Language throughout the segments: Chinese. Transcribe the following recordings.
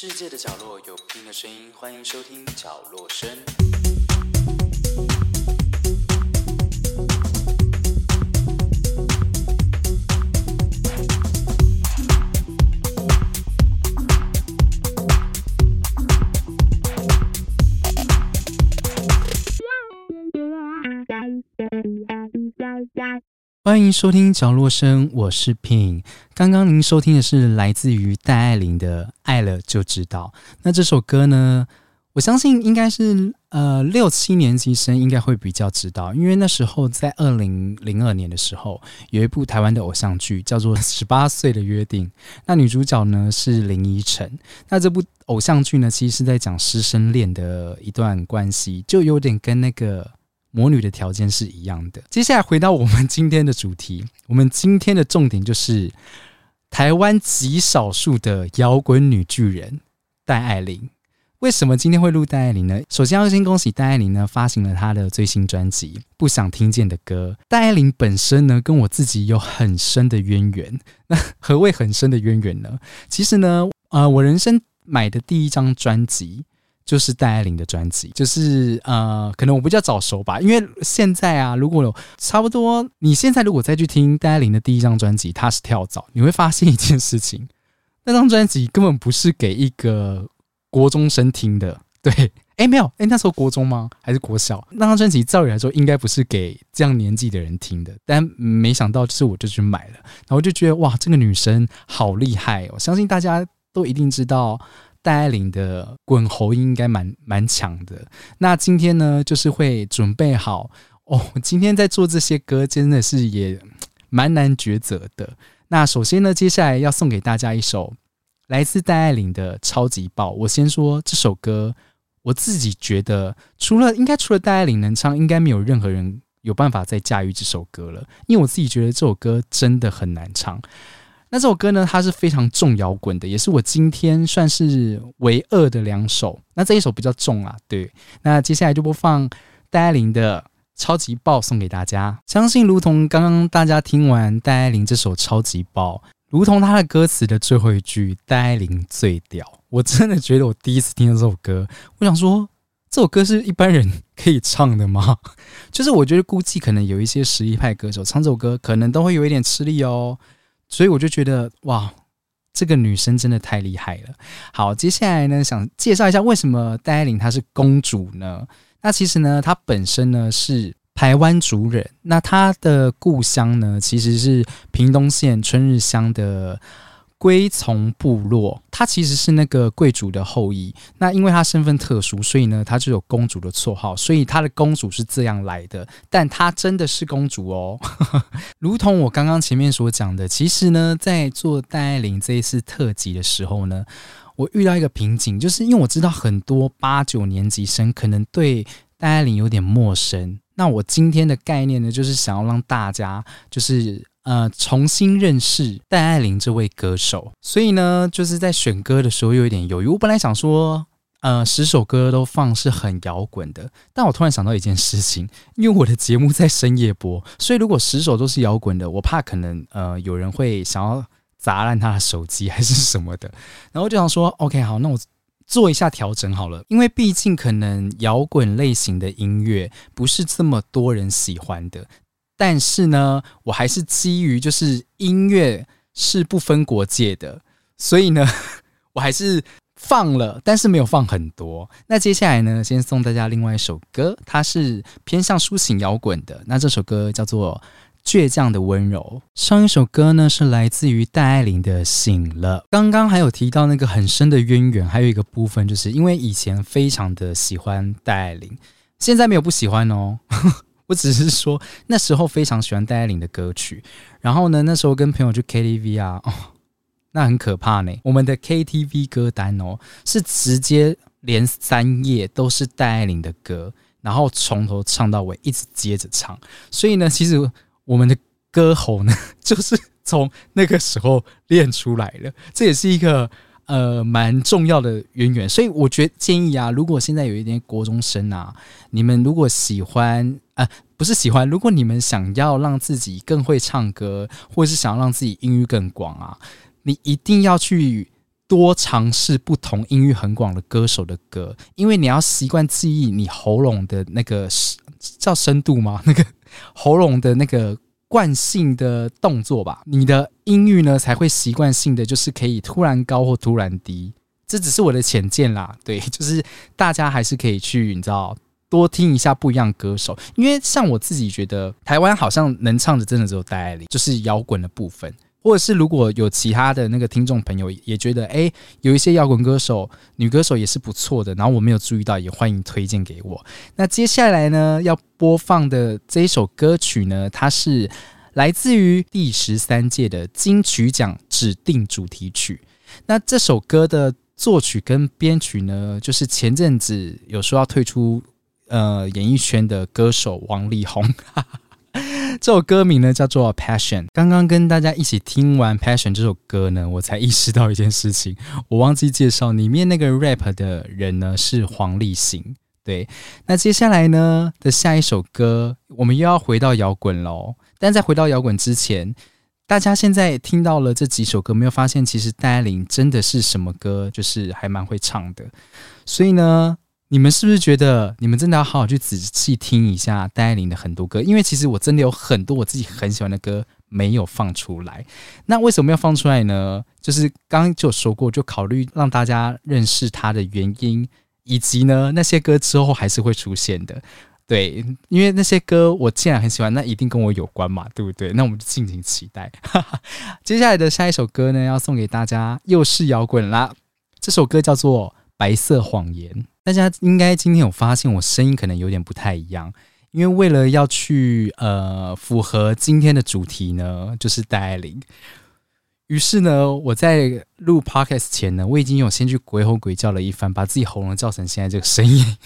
世界的角落有不同的声音，欢迎收听角落声。欢迎收听角落声，我是 Pin。刚刚您收听的是来自于戴爱玲的《爱了就知道》。那这首歌呢，我相信应该是呃六七年级生应该会比较知道，因为那时候在二零零二年的时候，有一部台湾的偶像剧叫做《十八岁的约定》，那女主角呢是林依晨。那这部偶像剧呢，其实是在讲师生恋的一段关系，就有点跟那个。魔女的条件是一样的。接下来回到我们今天的主题，我们今天的重点就是台湾极少数的摇滚女巨人戴爱玲。为什么今天会录戴爱玲呢？首先要先恭喜戴爱玲呢发行了她的最新专辑《不想听见的歌》。戴爱玲本身呢跟我自己有很深的渊源。那 何谓很深的渊源呢？其实呢，呃，我人生买的第一张专辑。就是戴爱玲的专辑，就是呃，可能我比较早熟吧，因为现在啊，如果有差不多，你现在如果再去听戴爱玲的第一张专辑，它是跳蚤，你会发现一件事情，那张专辑根本不是给一个国中生听的。对，哎，没有，哎，那时候国中吗？还是国小？那张专辑照理来说应该不是给这样年纪的人听的，但没想到，就是我就去买了，然后就觉得哇，这个女生好厉害哦！相信大家都一定知道。戴爱玲的滚喉音应该蛮蛮强的。那今天呢，就是会准备好哦。今天在做这些歌，真的是也蛮难抉择的。那首先呢，接下来要送给大家一首来自戴爱玲的《超级爆》。我先说这首歌，我自己觉得，除了应该除了戴爱玲能唱，应该没有任何人有办法再驾驭这首歌了。因为我自己觉得这首歌真的很难唱。那这首歌呢，它是非常重摇滚的，也是我今天算是唯二的两首。那这一首比较重啊，对。那接下来就播放戴爱玲的《超级爆》送给大家。相信如同刚刚大家听完戴爱玲这首《超级爆》，如同她的歌词的最后一句“戴爱玲最屌”，我真的觉得我第一次听到这首歌，我想说这首歌是一般人可以唱的吗？就是我觉得估计可能有一些实力派歌手唱这首歌，可能都会有一点吃力哦。所以我就觉得哇，这个女生真的太厉害了。好，接下来呢，想介绍一下为什么戴爱玲她是公主呢？那其实呢，她本身呢是台湾族人，那她的故乡呢其实是屏东县春日乡的。龟从部落，她其实是那个贵族的后裔。那因为她身份特殊，所以呢，她就有公主的绰号。所以她的公主是这样来的。但她真的是公主哦，如同我刚刚前面所讲的。其实呢，在做戴爱玲这一次特辑的时候呢，我遇到一个瓶颈，就是因为我知道很多八九年级生可能对戴爱玲有点陌生。那我今天的概念呢，就是想要让大家就是。呃，重新认识戴爱玲这位歌手，所以呢，就是在选歌的时候有一点犹豫。我本来想说，呃，十首歌都放是很摇滚的，但我突然想到一件事情，因为我的节目在深夜播，所以如果十首都是摇滚的，我怕可能呃有人会想要砸烂他的手机还是什么的。然后就想说，OK，好，那我做一下调整好了，因为毕竟可能摇滚类型的音乐不是这么多人喜欢的。但是呢，我还是基于就是音乐是不分国界的，所以呢，我还是放了，但是没有放很多。那接下来呢，先送大家另外一首歌，它是偏向抒情摇滚的。那这首歌叫做《倔强的温柔》。上一首歌呢是来自于戴爱玲的《醒了》。刚刚还有提到那个很深的渊源，还有一个部分就是因为以前非常的喜欢戴爱玲，现在没有不喜欢哦。我只是说那时候非常喜欢戴爱玲的歌曲，然后呢，那时候跟朋友去 KTV 啊，哦，那很可怕呢。我们的 KTV 歌单哦，是直接连三页都是戴爱玲的歌，然后从头唱到尾，一直接着唱。所以呢，其实我们的歌喉呢，就是从那个时候练出来了。这也是一个。呃，蛮重要的渊源，所以我觉得建议啊，如果现在有一点国中生啊，你们如果喜欢啊，不是喜欢，如果你们想要让自己更会唱歌，或者是想要让自己音域更广啊，你一定要去多尝试不同音域很广的歌手的歌，因为你要习惯记忆你喉咙的那个叫深度吗？那个喉咙的那个惯性的动作吧，你的音域呢才会习惯性的就是可以突然高或突然低。这只是我的浅见啦，对，就是大家还是可以去，你知道，多听一下不一样歌手，因为像我自己觉得，台湾好像能唱的真的只有戴爱玲，就是摇滚的部分。或者是如果有其他的那个听众朋友也觉得，哎，有一些摇滚歌手、女歌手也是不错的，然后我没有注意到，也欢迎推荐给我。那接下来呢，要播放的这一首歌曲呢，它是来自于第十三届的金曲奖指定主题曲。那这首歌的作曲跟编曲呢，就是前阵子有说要退出呃演艺圈的歌手王力宏。这首歌名呢叫做《Passion》。刚刚跟大家一起听完《Passion》这首歌呢，我才意识到一件事情，我忘记介绍里面那个 rap 的人呢是黄立行。对，那接下来呢的下一首歌，我们又要回到摇滚喽。但在回到摇滚之前，大家现在听到了这几首歌，没有发现其实戴爱玲真的是什么歌，就是还蛮会唱的。所以呢。你们是不是觉得你们真的要好好去仔细听一下戴爱玲的很多歌？因为其实我真的有很多我自己很喜欢的歌没有放出来。那为什么要放出来呢？就是刚刚就说过，就考虑让大家认识她的原因，以及呢那些歌之后还是会出现的。对，因为那些歌我既然很喜欢，那一定跟我有关嘛，对不对？那我们就敬请期待。接下来的下一首歌呢，要送给大家，又是摇滚啦。这首歌叫做《白色谎言》。大家应该今天有发现我声音可能有点不太一样，因为为了要去呃符合今天的主题呢，就是戴爱玲。于是呢，我在录 podcast 前呢，我已经有先去鬼吼鬼叫了一番，把自己喉咙叫成现在这个声音。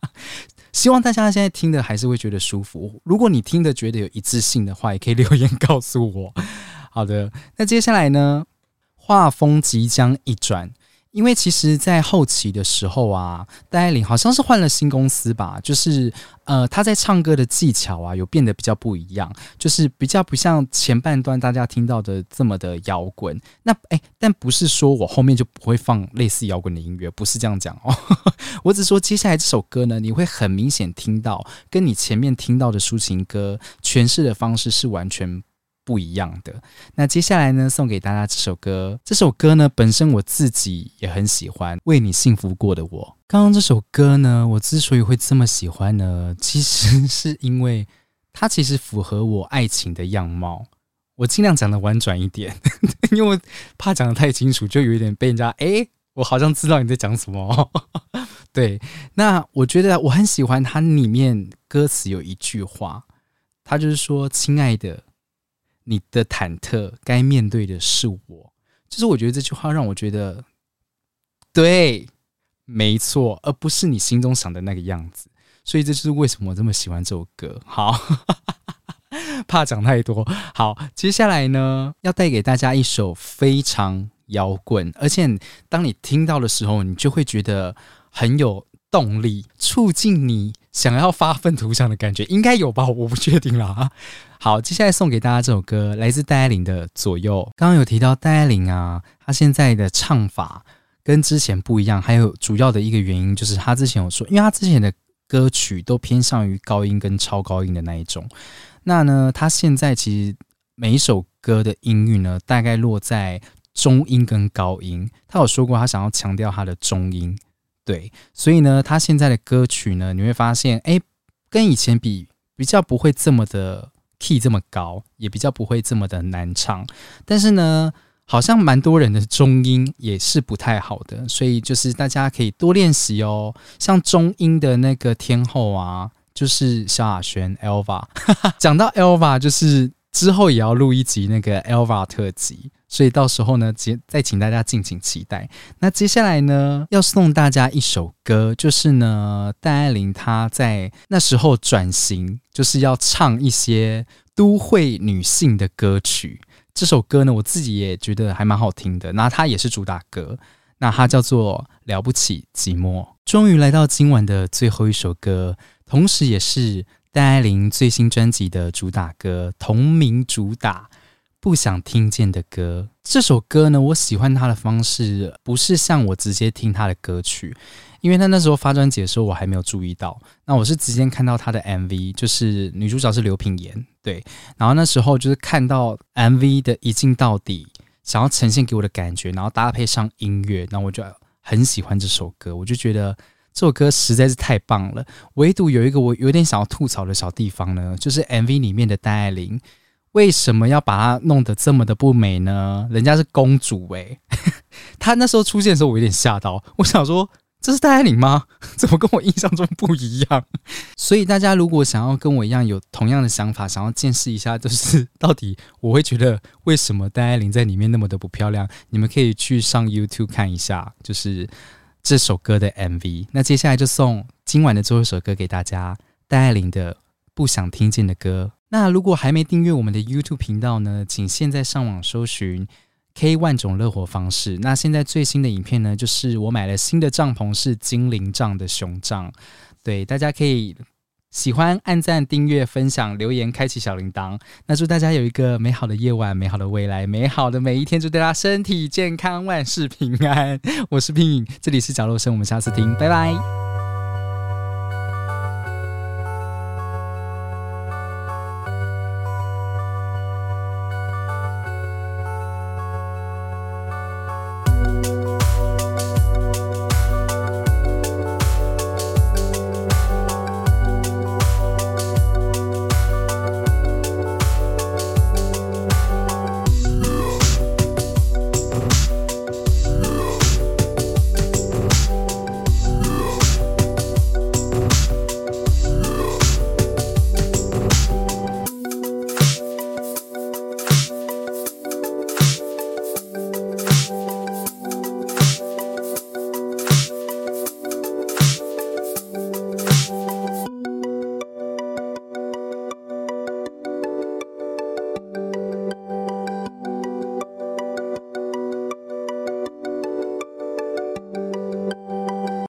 希望大家现在听的还是会觉得舒服。如果你听的觉得有一致性的话，也可以留言告诉我。好的，那接下来呢，画风即将一转。因为其实，在后期的时候啊，戴爱玲好像是换了新公司吧，就是呃，她在唱歌的技巧啊，有变得比较不一样，就是比较不像前半段大家听到的这么的摇滚。那哎，但不是说我后面就不会放类似摇滚的音乐，不是这样讲哦。我只说接下来这首歌呢，你会很明显听到，跟你前面听到的抒情歌诠释的方式是完全。不一样的。那接下来呢，送给大家这首歌。这首歌呢，本身我自己也很喜欢，《为你幸福过的我》。刚刚这首歌呢，我之所以会这么喜欢呢，其实是因为它其实符合我爱情的样貌。我尽量讲的婉转一点，因为怕讲的太清楚，就有一点被人家哎，我好像知道你在讲什么。对，那我觉得我很喜欢它里面歌词有一句话，它就是说：“亲爱的。”你的忐忑，该面对的是我。就是我觉得这句话让我觉得，对，没错，而不是你心中想的那个样子。所以这就是为什么我这么喜欢这首歌。好，怕讲太多。好，接下来呢，要带给大家一首非常摇滚，而且当你听到的时候，你就会觉得很有动力，促进你想要发愤图强的感觉。应该有吧？我不确定啦。好，接下来送给大家这首歌，来自戴爱玲的《左右》。刚刚有提到戴爱玲啊，她现在的唱法跟之前不一样，还有主要的一个原因就是她之前有说，因为她之前的歌曲都偏向于高音跟超高音的那一种。那呢，她现在其实每一首歌的音域呢，大概落在中音跟高音。她有说过，她想要强调她的中音，对，所以呢，他现在的歌曲呢，你会发现，哎，跟以前比，比较不会这么的。key 这么高，也比较不会这么的难唱。但是呢，好像蛮多人的中音也是不太好的，所以就是大家可以多练习哦。像中音的那个天后啊，就是萧亚轩 Elva。讲到 Elva，就是之后也要录一集那个 Elva 特辑。所以到时候呢，接再请大家敬请期待。那接下来呢，要送大家一首歌，就是呢，戴爱玲她在那时候转型，就是要唱一些都会女性的歌曲。这首歌呢，我自己也觉得还蛮好听的。那它也是主打歌，那它叫做《了不起寂寞》。终于来到今晚的最后一首歌，同时也是戴爱玲最新专辑的主打歌，同名主打。不想听见的歌。这首歌呢，我喜欢它的方式不是像我直接听他的歌曲，因为他那时候发专辑的时候我还没有注意到。那我是直接看到他的 MV，就是女主角是刘品言，对。然后那时候就是看到 MV 的一镜到底，想要呈现给我的感觉，然后搭配上音乐，那我就很喜欢这首歌。我就觉得这首歌实在是太棒了。唯独有一个我有点想要吐槽的小地方呢，就是 MV 里面的戴爱玲。为什么要把她弄得这么的不美呢？人家是公主诶，她那时候出现的时候，我有点吓到。我想说，这是戴爱玲吗？怎么跟我印象中不一样？所以大家如果想要跟我一样有同样的想法，想要见识一下，就是到底我会觉得为什么戴爱玲在里面那么的不漂亮？你们可以去上 YouTube 看一下，就是这首歌的 MV。那接下来就送今晚的最后一首歌给大家，戴爱玲的《不想听见的歌》。那如果还没订阅我们的 YouTube 频道呢，请现在上网搜寻 K 万种乐活方式。那现在最新的影片呢，就是我买了新的帐篷，是精灵帐的熊帐。对，大家可以喜欢按赞、订阅、分享、留言、开启小铃铛。那祝大家有一个美好的夜晚、美好的未来、美好的每一天，祝大家身体健康、万事平安。我是平影，这里是角落生，我们下次听，拜拜。